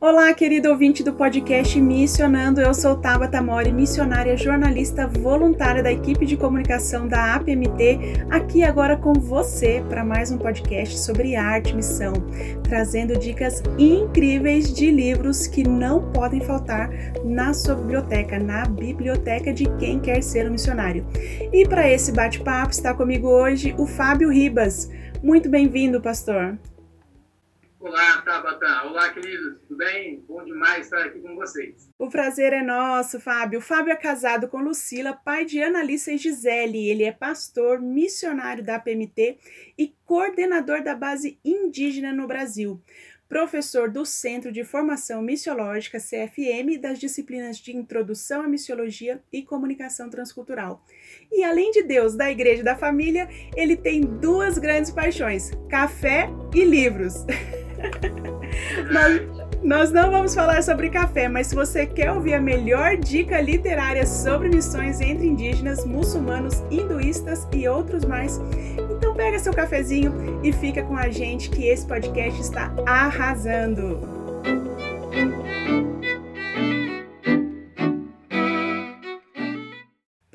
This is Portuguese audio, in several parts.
Olá, querido ouvinte do podcast Missionando. Eu sou Tabata Mori, missionária, jornalista voluntária da equipe de comunicação da APMT, aqui agora com você para mais um podcast sobre arte e missão, trazendo dicas incríveis de livros que não podem faltar na sua biblioteca, na biblioteca de quem quer ser um missionário. E para esse bate-papo está comigo hoje o Fábio Ribas. Muito bem-vindo, pastor. Olá, Tabata. Olá, queridos. Tudo bem? Bom demais estar aqui com vocês. O prazer é nosso, Fábio. O Fábio é casado com Lucila, pai de Annalisa e Gisele. Ele é pastor, missionário da PMT e coordenador da base indígena no Brasil. Professor do Centro de Formação Missiológica, CFM, das disciplinas de Introdução à Missiologia e Comunicação Transcultural. E além de Deus, da Igreja e da Família, ele tem duas grandes paixões: café e livros. nós, nós não vamos falar sobre café, mas se você quer ouvir a melhor dica literária sobre missões entre indígenas, muçulmanos, hinduístas e outros mais, então pega seu cafezinho e fica com a gente que esse podcast está arrasando.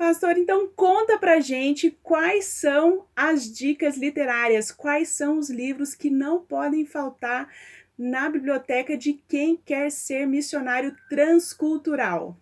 Pastor, então conta pra gente quais são as dicas literárias, quais são os livros que não podem faltar na biblioteca de quem quer ser missionário transcultural.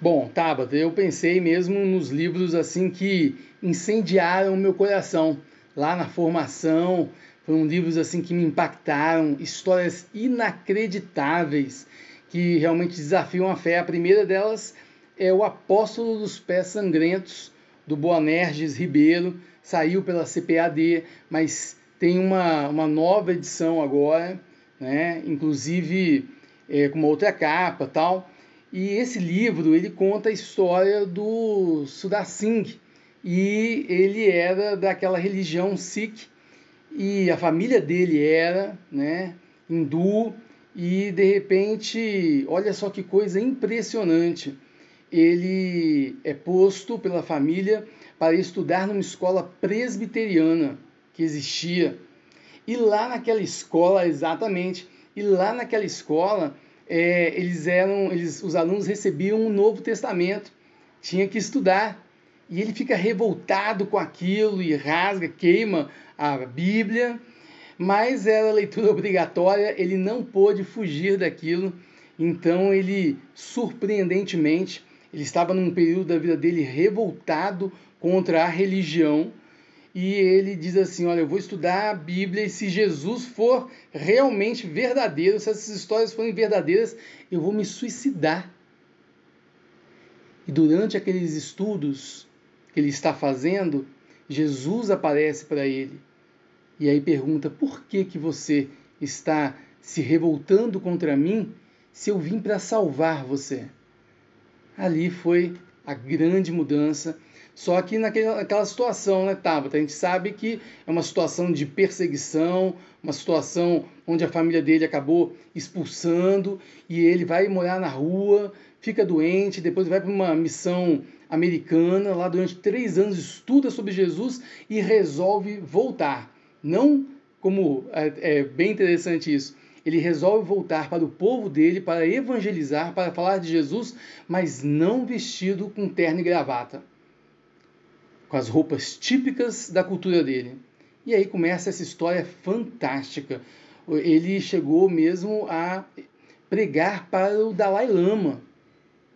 Bom, Tabata, eu pensei mesmo nos livros assim que incendiaram o meu coração lá na formação. Foram livros assim que me impactaram, histórias inacreditáveis que realmente desafiam a fé. A primeira delas é o Apóstolo dos Pés Sangrentos, do Boanerges Ribeiro, saiu pela CPAD, mas tem uma, uma nova edição agora, né? inclusive é, com uma outra capa tal. E esse livro ele conta a história do Sudar Singh, e ele era daquela religião Sikh, e a família dele era né, hindu, e de repente, olha só que coisa impressionante ele é posto pela família para estudar numa escola presbiteriana que existia. E lá naquela escola, exatamente, e lá naquela escola, é, eles eram, eles, os alunos recebiam um Novo Testamento, tinha que estudar. E ele fica revoltado com aquilo e rasga, queima a Bíblia, mas era leitura obrigatória, ele não pôde fugir daquilo. Então ele surpreendentemente ele estava num período da vida dele revoltado contra a religião e ele diz assim: Olha, eu vou estudar a Bíblia e se Jesus for realmente verdadeiro, se essas histórias forem verdadeiras, eu vou me suicidar. E durante aqueles estudos que ele está fazendo, Jesus aparece para ele e aí pergunta: Por que, que você está se revoltando contra mim se eu vim para salvar você? Ali foi a grande mudança. Só que naquela situação, né, Tabata? A gente sabe que é uma situação de perseguição, uma situação onde a família dele acabou expulsando e ele vai morar na rua, fica doente, depois vai para uma missão americana, lá durante três anos estuda sobre Jesus e resolve voltar. Não como é, é bem interessante isso ele resolve voltar para o povo dele para evangelizar, para falar de Jesus, mas não vestido com terno e gravata, com as roupas típicas da cultura dele. E aí começa essa história fantástica. Ele chegou mesmo a pregar para o Dalai Lama.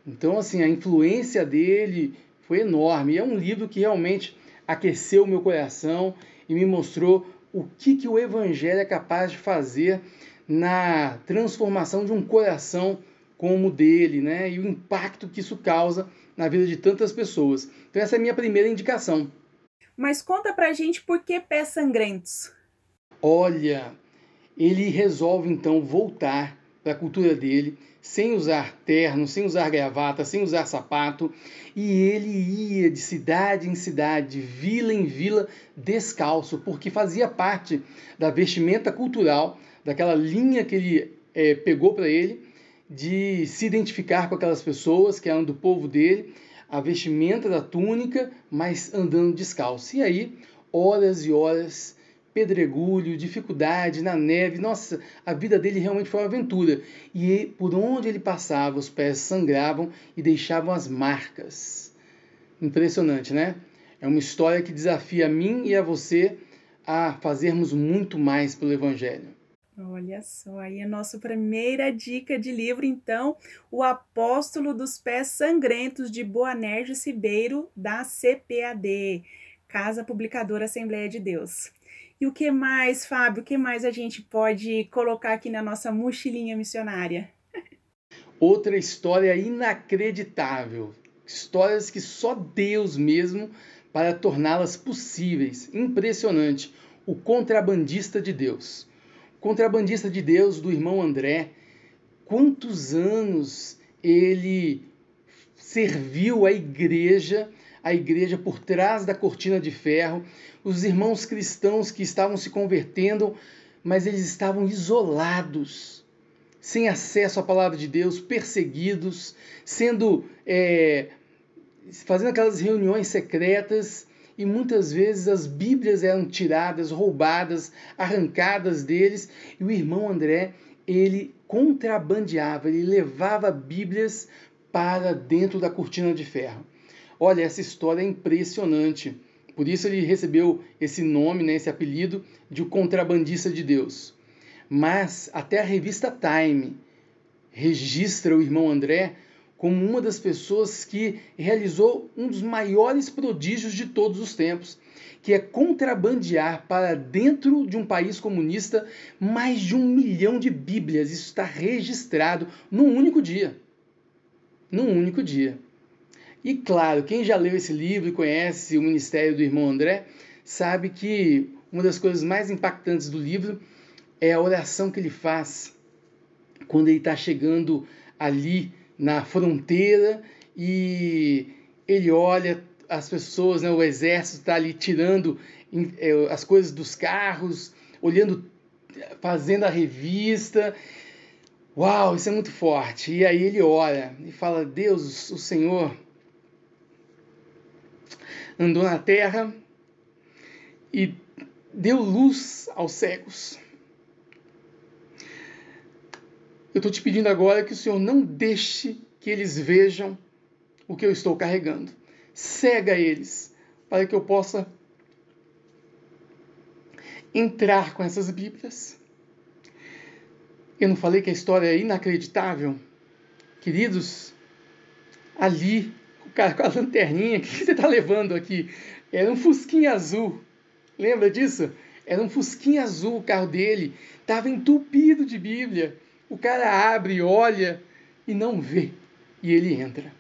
Então, assim, a influência dele foi enorme. E é um livro que realmente aqueceu o meu coração e me mostrou o que, que o Evangelho é capaz de fazer na transformação de um coração como o dele, né? E o impacto que isso causa na vida de tantas pessoas. Então essa é a minha primeira indicação. Mas conta pra gente por que pés sangrentos. Olha, ele resolve então voltar para a cultura dele, sem usar terno, sem usar gravata, sem usar sapato, e ele ia de cidade em cidade, vila em vila, descalço, porque fazia parte da vestimenta cultural, daquela linha que ele é, pegou para ele, de se identificar com aquelas pessoas que eram do povo dele, a vestimenta da túnica, mas andando descalço. E aí, horas e horas pedregulho, dificuldade na neve. Nossa, a vida dele realmente foi uma aventura. E por onde ele passava, os pés sangravam e deixavam as marcas. Impressionante, né? É uma história que desafia a mim e a você a fazermos muito mais pelo Evangelho. Olha só, aí a nossa primeira dica de livro, então, O Apóstolo dos Pés Sangrentos, de Boanerges Ribeiro, da CPAD, Casa Publicadora Assembleia de Deus. E o que mais, Fábio? O que mais a gente pode colocar aqui na nossa mochilinha missionária? Outra história inacreditável. Histórias que só Deus mesmo para torná-las possíveis. Impressionante. O contrabandista de Deus. Contrabandista de Deus do irmão André. Quantos anos ele serviu a igreja a igreja por trás da cortina de ferro, os irmãos cristãos que estavam se convertendo, mas eles estavam isolados, sem acesso à palavra de Deus, perseguidos, sendo é, fazendo aquelas reuniões secretas e muitas vezes as Bíblias eram tiradas, roubadas, arrancadas deles e o irmão André ele contrabandeava, ele levava Bíblias para dentro da cortina de ferro. Olha, essa história é impressionante. Por isso ele recebeu esse nome, né, esse apelido de o contrabandista de Deus. Mas até a revista Time registra o irmão André como uma das pessoas que realizou um dos maiores prodígios de todos os tempos, que é contrabandear para dentro de um país comunista mais de um milhão de Bíblias. Isso está registrado num único dia. Num único dia. E claro, quem já leu esse livro e conhece o ministério do irmão André, sabe que uma das coisas mais impactantes do livro é a oração que ele faz quando ele está chegando ali na fronteira e ele olha as pessoas, né, o exército está ali tirando é, as coisas dos carros, olhando, fazendo a revista. Uau, isso é muito forte. E aí ele ora e fala: Deus, o Senhor andou na terra e deu luz aos cegos. Eu estou te pedindo agora que o Senhor não deixe que eles vejam o que eu estou carregando. Cega eles, para que eu possa entrar com essas Bíblias. Eu não falei que a história é inacreditável? Queridos, ali o cara com a lanterninha, o que você está levando aqui? Era um fusquinha azul. Lembra disso? Era um fusquinha azul o carro dele. Estava entupido de Bíblia. O cara abre, olha e não vê. E ele entra.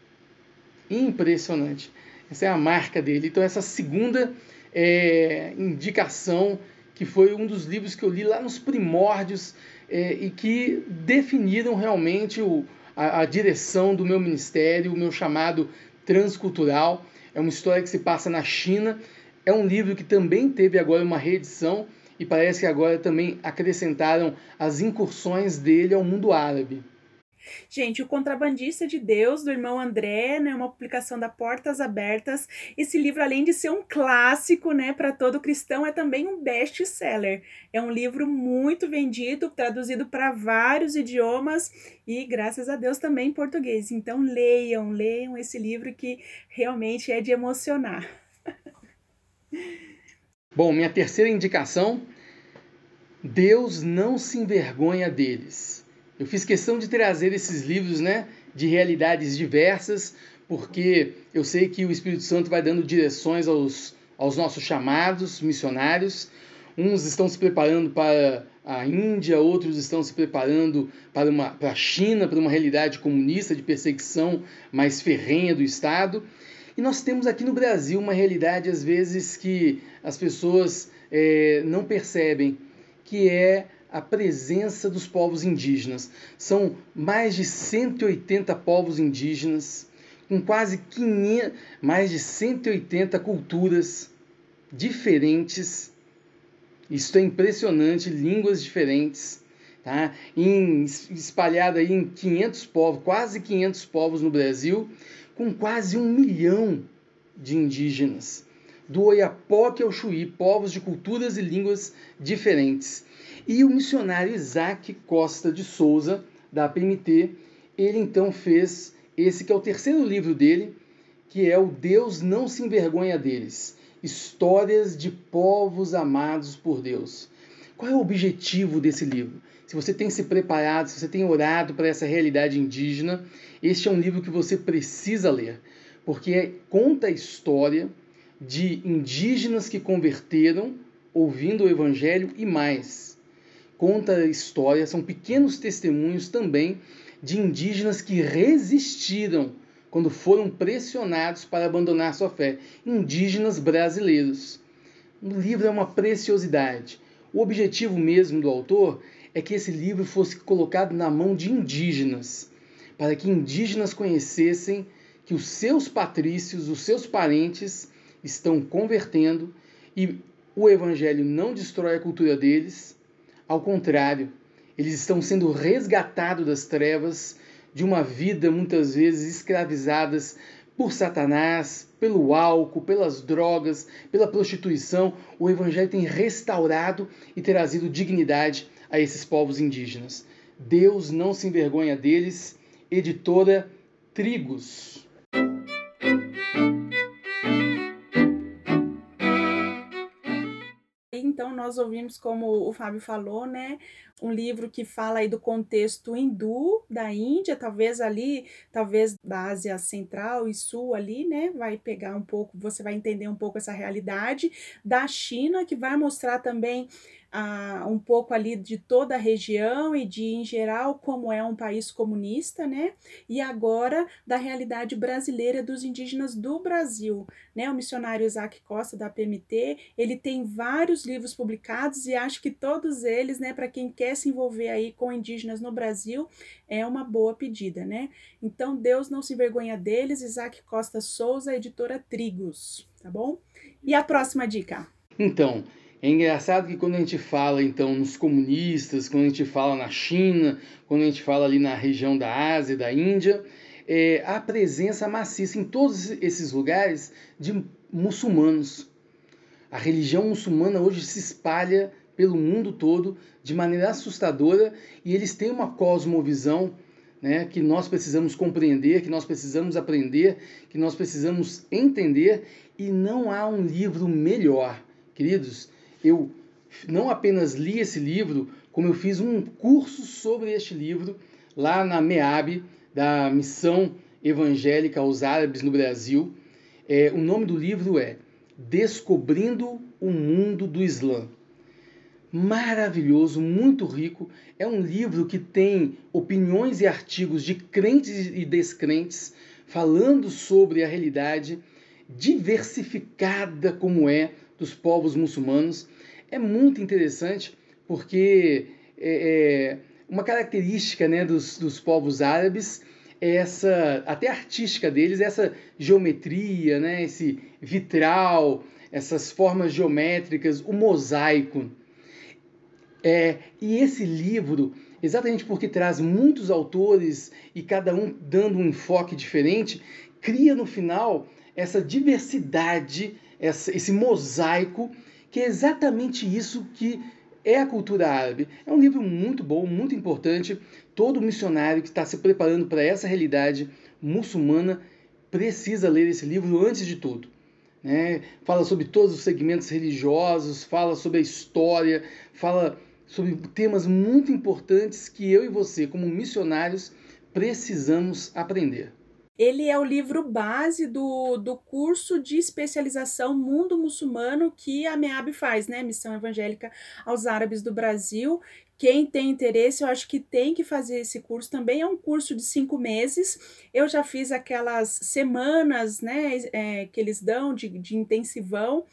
Impressionante. Essa é a marca dele. Então, essa segunda é, indicação, que foi um dos livros que eu li lá nos primórdios é, e que definiram realmente o, a, a direção do meu ministério, o meu chamado transcultural. É uma história que se passa na China. É um livro que também teve agora uma reedição e parece que agora também acrescentaram as incursões dele ao mundo árabe. Gente, O Contrabandista de Deus, do irmão André, né, uma publicação da Portas Abertas. Esse livro, além de ser um clássico, né, para todo cristão, é também um best-seller. É um livro muito vendido, traduzido para vários idiomas e, graças a Deus, também em português. Então, leiam, leiam esse livro que realmente é de emocionar. Bom, minha terceira indicação: Deus não se envergonha deles. Eu fiz questão de trazer esses livros, né, de realidades diversas, porque eu sei que o Espírito Santo vai dando direções aos, aos nossos chamados missionários. Uns estão se preparando para a Índia, outros estão se preparando para, uma, para a China, para uma realidade comunista de perseguição mais ferrenha do Estado. E nós temos aqui no Brasil uma realidade, às vezes, que as pessoas é, não percebem, que é a presença dos povos indígenas. São mais de 180 povos indígenas, com quase 500, mais de 180 culturas diferentes. Isso é impressionante, línguas diferentes, tá? Em, espalhado aí em 500 povos, quase 500 povos no Brasil, com quase um milhão de indígenas. Do Oiapoque ao Chuí, povos de culturas e línguas diferentes. E o missionário Isaac Costa de Souza, da PMT, ele então fez esse que é o terceiro livro dele, que é o Deus não se envergonha deles. Histórias de povos amados por Deus. Qual é o objetivo desse livro? Se você tem se preparado, se você tem orado para essa realidade indígena, este é um livro que você precisa ler, porque conta a história de indígenas que converteram ouvindo o evangelho e mais. Conta a história, são pequenos testemunhos também de indígenas que resistiram quando foram pressionados para abandonar sua fé, indígenas brasileiros. O livro é uma preciosidade. O objetivo mesmo do autor é que esse livro fosse colocado na mão de indígenas, para que indígenas conhecessem que os seus patrícios, os seus parentes, estão convertendo e o evangelho não destrói a cultura deles, ao contrário, eles estão sendo resgatados das trevas de uma vida muitas vezes escravizadas por Satanás, pelo álcool, pelas drogas, pela prostituição. O Evangelho tem restaurado e trazido dignidade a esses povos indígenas. Deus não se envergonha deles. Editora Trigos. Então, nós ouvimos, como o Fábio falou, né, um livro que fala aí do contexto hindu da Índia, talvez ali, talvez da Ásia Central e Sul ali, né, vai pegar um pouco, você vai entender um pouco essa realidade da China, que vai mostrar também um pouco ali de toda a região e de, em geral, como é um país comunista, né? E agora da realidade brasileira dos indígenas do Brasil, né? O missionário Isaac Costa, da PMT, ele tem vários livros publicados e acho que todos eles, né, para quem quer se envolver aí com indígenas no Brasil, é uma boa pedida, né? Então, Deus não se envergonha deles, Isaac Costa Souza, editora Trigos, tá bom? E a próxima dica? Então, é engraçado que quando a gente fala então nos comunistas, quando a gente fala na China, quando a gente fala ali na região da Ásia, da Índia, é, há presença maciça em todos esses lugares de muçulmanos. A religião muçulmana hoje se espalha pelo mundo todo de maneira assustadora e eles têm uma cosmovisão né, que nós precisamos compreender, que nós precisamos aprender, que nós precisamos entender e não há um livro melhor. Queridos, eu não apenas li esse livro, como eu fiz um curso sobre este livro lá na MEAB, da Missão Evangélica aos Árabes no Brasil. É, o nome do livro é Descobrindo o Mundo do Islã. Maravilhoso, muito rico. É um livro que tem opiniões e artigos de crentes e descrentes falando sobre a realidade diversificada como é dos povos muçulmanos. É muito interessante porque é, é, uma característica né, dos, dos povos árabes é essa, até artística deles, essa geometria, né, esse vitral, essas formas geométricas, o mosaico. É, e esse livro, exatamente porque traz muitos autores e cada um dando um enfoque diferente, cria no final essa diversidade essa, esse mosaico, que é exatamente isso que é a cultura árabe. É um livro muito bom, muito importante. Todo missionário que está se preparando para essa realidade muçulmana precisa ler esse livro antes de tudo. Né? Fala sobre todos os segmentos religiosos, fala sobre a história, fala sobre temas muito importantes que eu e você, como missionários, precisamos aprender. Ele é o livro base do, do curso de especialização Mundo Muçulmano que a MEAB faz, né? Missão Evangélica aos Árabes do Brasil. Quem tem interesse, eu acho que tem que fazer esse curso. Também é um curso de cinco meses. Eu já fiz aquelas semanas, né, é, que eles dão de, de intensivão,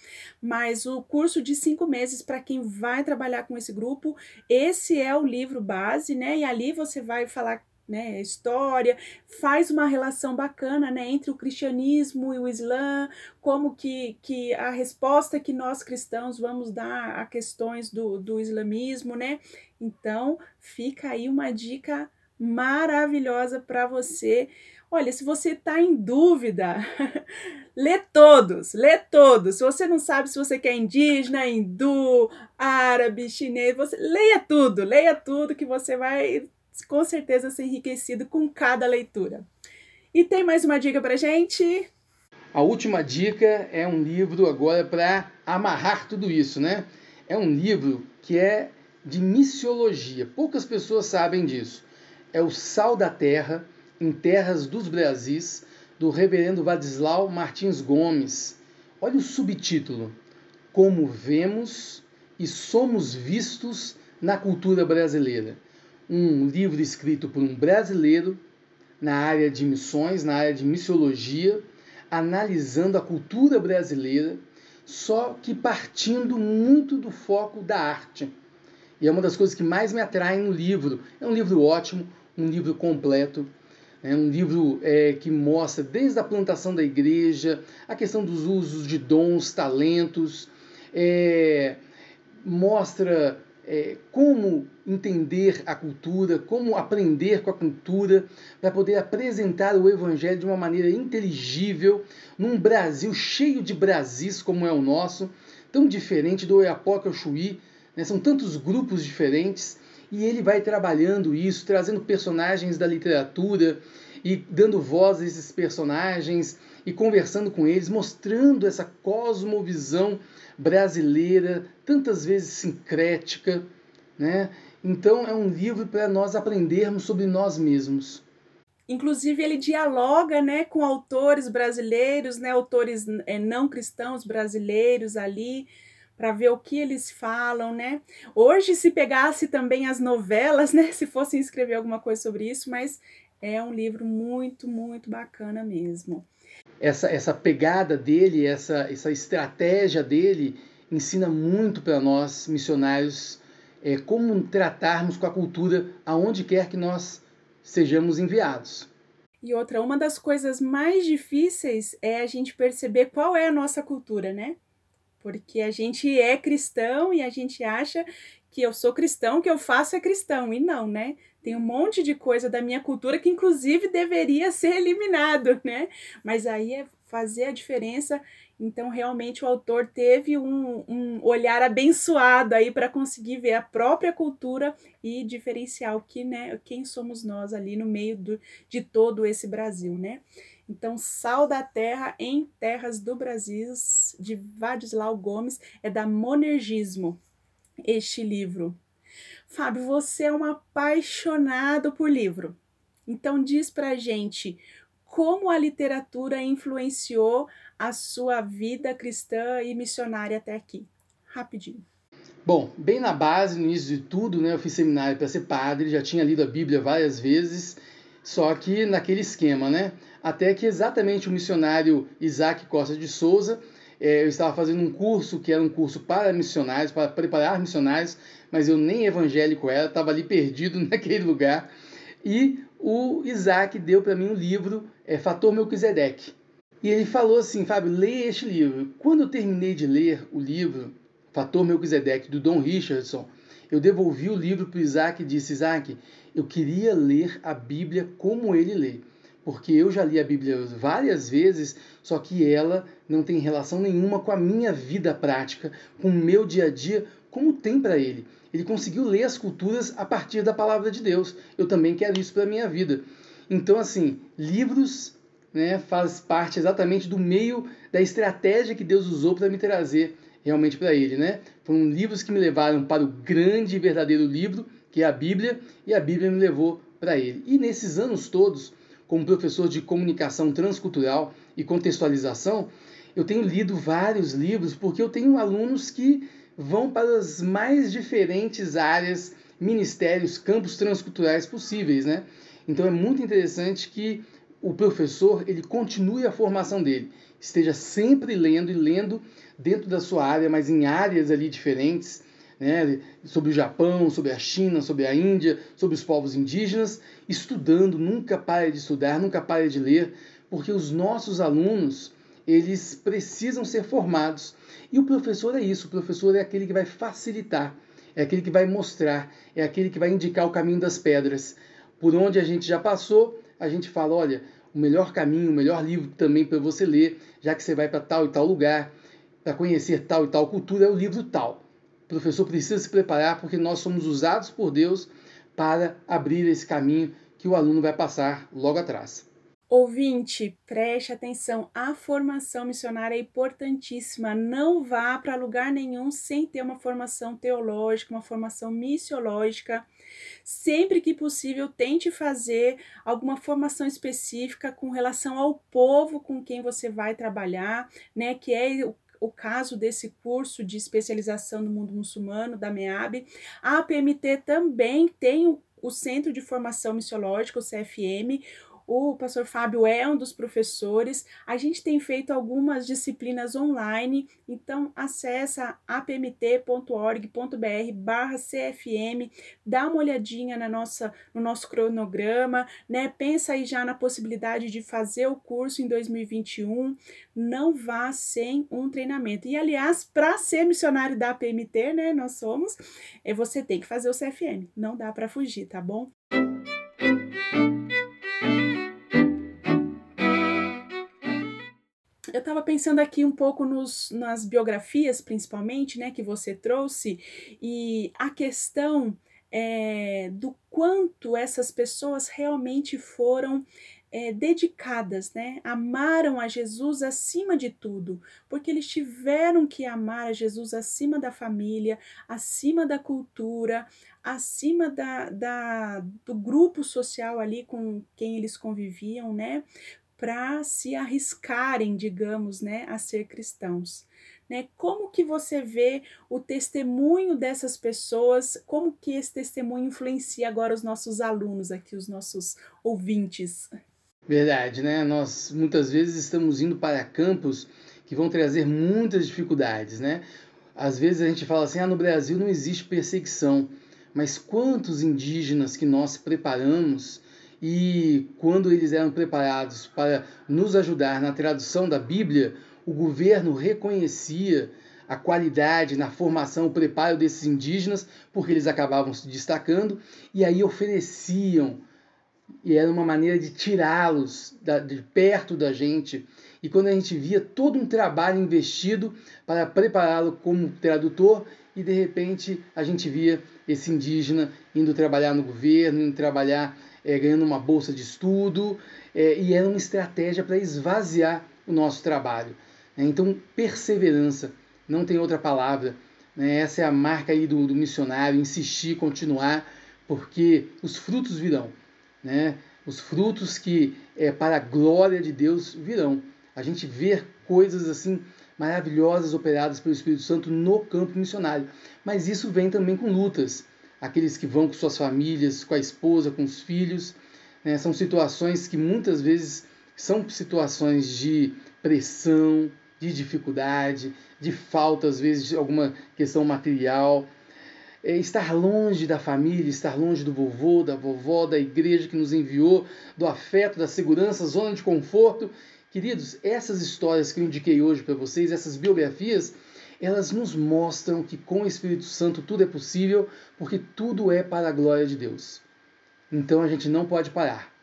mas o curso de cinco meses para quem vai trabalhar com esse grupo, esse é o livro base, né? E ali você vai falar né, história, faz uma relação bacana, né, entre o cristianismo e o islã, como que, que a resposta que nós cristãos vamos dar a questões do, do islamismo, né, então fica aí uma dica maravilhosa para você. Olha, se você está em dúvida, lê todos, lê todos. Se você não sabe se você quer indígena, hindu, árabe, chinês, você leia tudo, leia tudo que você vai com certeza ser enriquecido com cada leitura. E tem mais uma dica para gente? A última dica é um livro agora para amarrar tudo isso, né? É um livro que é de missiologia. Poucas pessoas sabem disso. É o Sal da Terra em Terras dos Brasis, do reverendo Vadislau Martins Gomes. Olha o subtítulo: Como vemos e somos vistos na cultura brasileira um livro escrito por um brasileiro na área de missões, na área de missiologia, analisando a cultura brasileira, só que partindo muito do foco da arte. E é uma das coisas que mais me atraem no livro. É um livro ótimo, um livro completo, é um livro é, que mostra desde a plantação da igreja, a questão dos usos de dons, talentos, é, mostra é, como entender a cultura, como aprender com a cultura, para poder apresentar o Evangelho de uma maneira inteligível, num Brasil cheio de Brasis como é o nosso, tão diferente do Oiapoque ao Chuí, né? são tantos grupos diferentes, e ele vai trabalhando isso, trazendo personagens da literatura e dando voz a esses personagens e conversando com eles, mostrando essa cosmovisão brasileira, tantas vezes sincrética, né? Então é um livro para nós aprendermos sobre nós mesmos. Inclusive ele dialoga, né, com autores brasileiros, né, autores é, não cristãos brasileiros ali, para ver o que eles falam, né? Hoje se pegasse também as novelas, né, se fossem escrever alguma coisa sobre isso, mas é um livro muito, muito bacana mesmo essa, essa pegada dele, essa, essa estratégia dele, ensina muito para nós, missionários, é, como tratarmos com a cultura aonde quer que nós sejamos enviados. E outra, uma das coisas mais difíceis é a gente perceber qual é a nossa cultura, né? Porque a gente é cristão e a gente acha que eu sou cristão, que eu faço é cristão. E não, né? Tem um monte de coisa da minha cultura que, inclusive, deveria ser eliminado, né? Mas aí é fazer a diferença. Então, realmente, o autor teve um, um olhar abençoado aí para conseguir ver a própria cultura e diferenciar o que, né, quem somos nós ali no meio do, de todo esse Brasil, né? Então, Sal da Terra em Terras do Brasil, de Vadislau Gomes, é da Monergismo, este livro. Fábio, você é um apaixonado por livro. Então diz pra gente como a literatura influenciou a sua vida cristã e missionária até aqui. Rapidinho. Bom, bem na base, no início de tudo, né, eu fiz seminário para ser padre, já tinha lido a Bíblia várias vezes, só que naquele esquema, né? Até que exatamente o missionário Isaac Costa de Souza é, eu estava fazendo um curso que era um curso para missionários, para preparar missionários, mas eu nem evangélico era, estava ali perdido naquele lugar. E o Isaac deu para mim um livro, é, Fator Melquisedeque. E ele falou assim, Fábio, leia este livro. Quando eu terminei de ler o livro, Fator Melquisedeque, do Don Richardson, eu devolvi o livro para o Isaac e disse, Isaac, eu queria ler a Bíblia como ele lê porque eu já li a Bíblia várias vezes, só que ela não tem relação nenhuma com a minha vida prática, com o meu dia a dia, como tem para ele. Ele conseguiu ler as culturas a partir da palavra de Deus. Eu também quero isso para a minha vida. Então, assim, livros né, faz parte exatamente do meio da estratégia que Deus usou para me trazer realmente para ele. Né? Foram livros que me levaram para o grande e verdadeiro livro, que é a Bíblia, e a Bíblia me levou para ele. E nesses anos todos, como professor de comunicação transcultural e contextualização, eu tenho lido vários livros porque eu tenho alunos que vão para as mais diferentes áreas, ministérios, campos transculturais possíveis, né? Então é muito interessante que o professor ele continue a formação dele, esteja sempre lendo e lendo dentro da sua área, mas em áreas ali diferentes, né, sobre o Japão, sobre a China, sobre a Índia, sobre os povos indígenas, estudando, nunca pare de estudar, nunca pare de ler, porque os nossos alunos, eles precisam ser formados. E o professor é isso, o professor é aquele que vai facilitar, é aquele que vai mostrar, é aquele que vai indicar o caminho das pedras. Por onde a gente já passou, a gente fala, olha, o melhor caminho, o melhor livro também para você ler, já que você vai para tal e tal lugar, para conhecer tal e tal cultura, é o livro tal. O professor precisa se preparar porque nós somos usados por Deus para abrir esse caminho que o aluno vai passar logo atrás. Ouvinte, preste atenção, a formação missionária é importantíssima. Não vá para lugar nenhum sem ter uma formação teológica, uma formação missiológica. Sempre que possível, tente fazer alguma formação específica com relação ao povo com quem você vai trabalhar, né? Que é o o caso desse curso de especialização no mundo muçulmano da MEAB. A APMT também tem o, o Centro de Formação Missiológica, o CFM, o pastor Fábio é um dos professores. A gente tem feito algumas disciplinas online, então acessa apmt.org.br barra CFM, dá uma olhadinha na nossa, no nosso cronograma, né? Pensa aí já na possibilidade de fazer o curso em 2021. Não vá sem um treinamento. E aliás, para ser missionário da APMT, né? Nós somos, é você tem que fazer o CFM. Não dá para fugir, tá bom? Eu estava pensando aqui um pouco nos, nas biografias, principalmente, né, que você trouxe, e a questão é, do quanto essas pessoas realmente foram é, dedicadas, né? Amaram a Jesus acima de tudo, porque eles tiveram que amar a Jesus acima da família, acima da cultura, acima da, da, do grupo social ali com quem eles conviviam, né? Para se arriscarem, digamos, né, a ser cristãos. Né? Como que você vê o testemunho dessas pessoas? Como que esse testemunho influencia agora os nossos alunos aqui, os nossos ouvintes? Verdade, né? Nós muitas vezes estamos indo para campos que vão trazer muitas dificuldades, né? Às vezes a gente fala assim: ah, no Brasil não existe perseguição, mas quantos indígenas que nós preparamos e quando eles eram preparados para nos ajudar na tradução da Bíblia, o governo reconhecia a qualidade na formação, o preparo desses indígenas, porque eles acabavam se destacando, e aí ofereciam, e era uma maneira de tirá-los de perto da gente. E quando a gente via todo um trabalho investido para prepará-lo como tradutor, e de repente a gente via esse indígena indo trabalhar no governo, indo trabalhar é, ganhando uma bolsa de estudo, é, e era uma estratégia para esvaziar o nosso trabalho. Né? Então, perseverança, não tem outra palavra. Né? Essa é a marca aí do, do missionário, insistir, continuar, porque os frutos virão. Né? Os frutos que, é, para a glória de Deus, virão. A gente vê coisas assim maravilhosas operadas pelo Espírito Santo no campo missionário. Mas isso vem também com lutas aqueles que vão com suas famílias, com a esposa, com os filhos. Né? São situações que muitas vezes são situações de pressão, de dificuldade, de falta, às vezes, de alguma questão material. É estar longe da família, estar longe do vovô, da vovó, da igreja que nos enviou, do afeto, da segurança, zona de conforto. Queridos, essas histórias que eu indiquei hoje para vocês, essas biografias, elas nos mostram que com o Espírito Santo tudo é possível, porque tudo é para a glória de Deus. Então a gente não pode parar.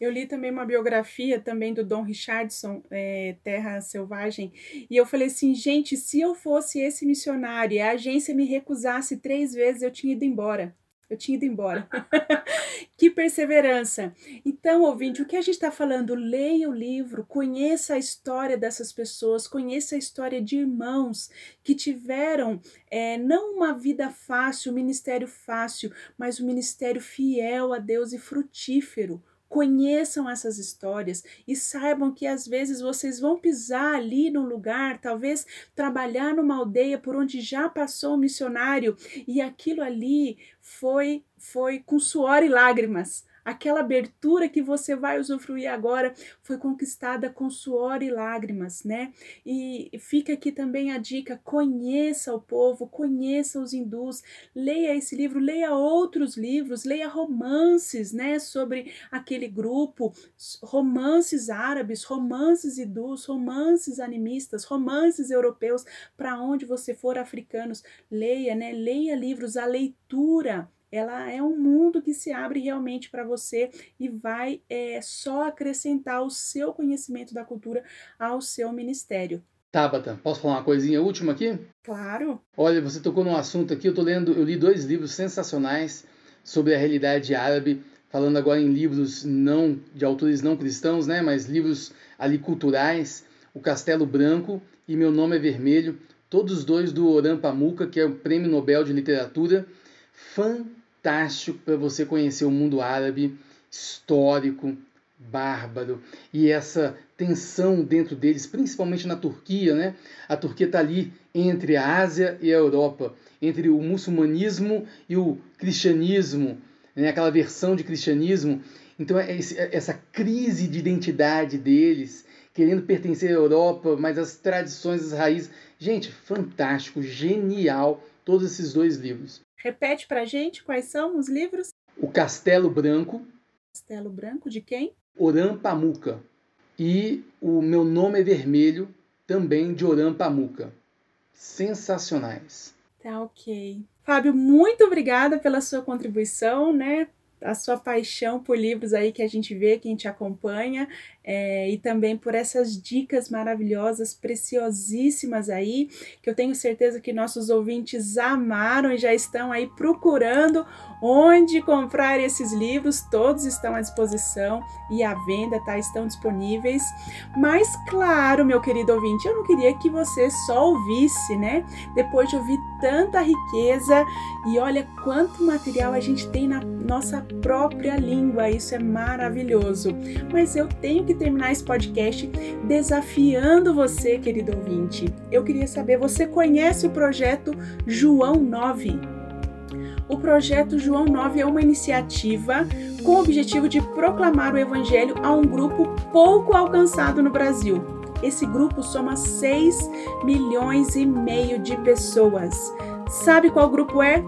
Eu li também uma biografia também do Dom Richardson, é, Terra Selvagem, e eu falei assim, gente, se eu fosse esse missionário e a agência me recusasse três vezes, eu tinha ido embora. Eu tinha ido embora. que perseverança. Então, ouvinte, o que a gente está falando? Leia o livro, conheça a história dessas pessoas, conheça a história de irmãos que tiveram é, não uma vida fácil, um ministério fácil, mas um ministério fiel a Deus e frutífero conheçam essas histórias e saibam que às vezes vocês vão pisar ali no lugar, talvez trabalhar numa aldeia por onde já passou um missionário e aquilo ali foi foi com suor e lágrimas Aquela abertura que você vai usufruir agora foi conquistada com suor e lágrimas, né? E fica aqui também a dica: conheça o povo, conheça os hindus, leia esse livro, leia outros livros, leia romances, né, sobre aquele grupo, romances árabes, romances hindus, romances animistas, romances europeus, para onde você for africanos, leia, né? Leia livros, a leitura ela é um mundo que se abre realmente para você e vai é, só acrescentar o seu conhecimento da cultura ao seu ministério. Tabata, posso falar uma coisinha última aqui? Claro. Olha, você tocou num assunto aqui, eu tô lendo, eu li dois livros sensacionais sobre a realidade árabe, falando agora em livros não de autores não cristãos, né, mas livros ali culturais, O Castelo Branco e Meu Nome é Vermelho, todos dois do Oran Pamuk, que é o Prêmio Nobel de Literatura fantástico para você conhecer o mundo árabe histórico, bárbaro e essa tensão dentro deles, principalmente na Turquia, né? A Turquia está ali entre a Ásia e a Europa, entre o muçulmanismo e o cristianismo, né? Aquela versão de cristianismo. Então é é essa crise de identidade deles, querendo pertencer à Europa, mas as tradições, as raízes, gente, fantástico, genial todos esses dois livros. Repete pra gente quais são os livros? O Castelo Branco. Castelo Branco de quem? Oram Pamuca. E o Meu Nome é Vermelho, também de Oram Pamuca. Sensacionais. Tá ok. Fábio, muito obrigada pela sua contribuição, né? A sua paixão por livros aí que a gente vê, quem te acompanha é, e também por essas dicas maravilhosas, preciosíssimas aí, que eu tenho certeza que nossos ouvintes amaram e já estão aí procurando onde comprar esses livros. Todos estão à disposição e à venda, tá? Estão disponíveis. Mas, claro, meu querido ouvinte, eu não queria que você só ouvisse, né? Depois de ouvir tanta riqueza e olha quanto material a gente tem na nossa própria língua, isso é maravilhoso. Mas eu tenho que terminar esse podcast desafiando você, querido ouvinte. Eu queria saber, você conhece o projeto João 9? O projeto João 9 é uma iniciativa com o objetivo de proclamar o evangelho a um grupo pouco alcançado no Brasil. Esse grupo soma 6 milhões e meio de pessoas. Sabe qual grupo é?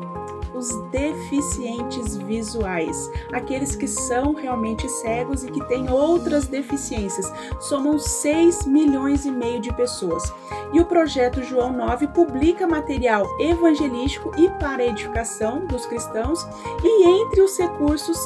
Os deficientes visuais, aqueles que são realmente cegos e que têm outras deficiências. Somam 6 milhões e meio de pessoas. E o projeto João 9 publica material evangelístico e para edificação dos cristãos, e entre os recursos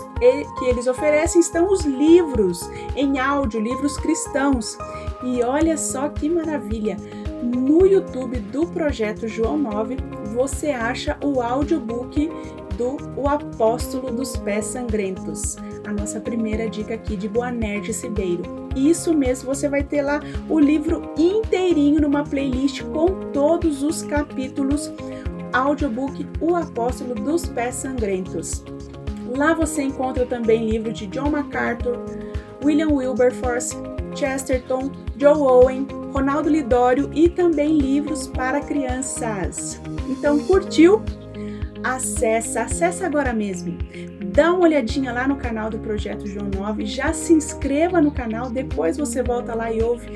que eles oferecem estão os livros em áudio, livros cristãos. E olha só que maravilha! No YouTube do projeto João 9 você acha o audiobook do O Apóstolo dos Pés Sangrentos, a nossa primeira dica aqui de Boanerte Cibeiro. Isso mesmo, você vai ter lá o livro inteirinho numa playlist com todos os capítulos audiobook O Apóstolo dos Pés Sangrentos. Lá você encontra também livro de John MacArthur, William Wilberforce, Chesterton, Joe Owen, Ronaldo Lidório e também livros para crianças. Então, curtiu? Acessa, acessa agora mesmo. Dá uma olhadinha lá no canal do Projeto João 9, já se inscreva no canal, depois você volta lá e ouve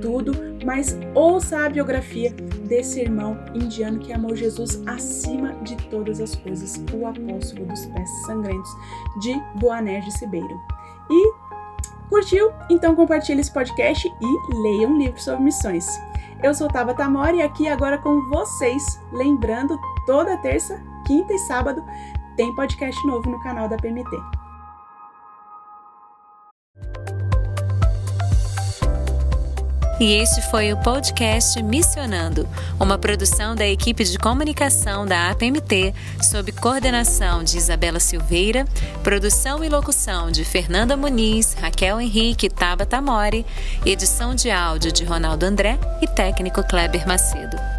tudo, mas ouça a biografia desse irmão indiano que amou Jesus acima de todas as coisas, o apóstolo dos pés sangrentos de Boanerges Ribeiro. E curtiu? Então compartilhe esse podcast e leia um livro sobre missões. Eu sou Tabata Mori e aqui agora com vocês, lembrando, toda terça, quinta e sábado tem podcast novo no canal da PMT. E este foi o podcast Missionando, uma produção da equipe de comunicação da APMT, sob coordenação de Isabela Silveira, produção e locução de Fernanda Muniz, Raquel Henrique Tabata Mori, edição de áudio de Ronaldo André e técnico Kleber Macedo.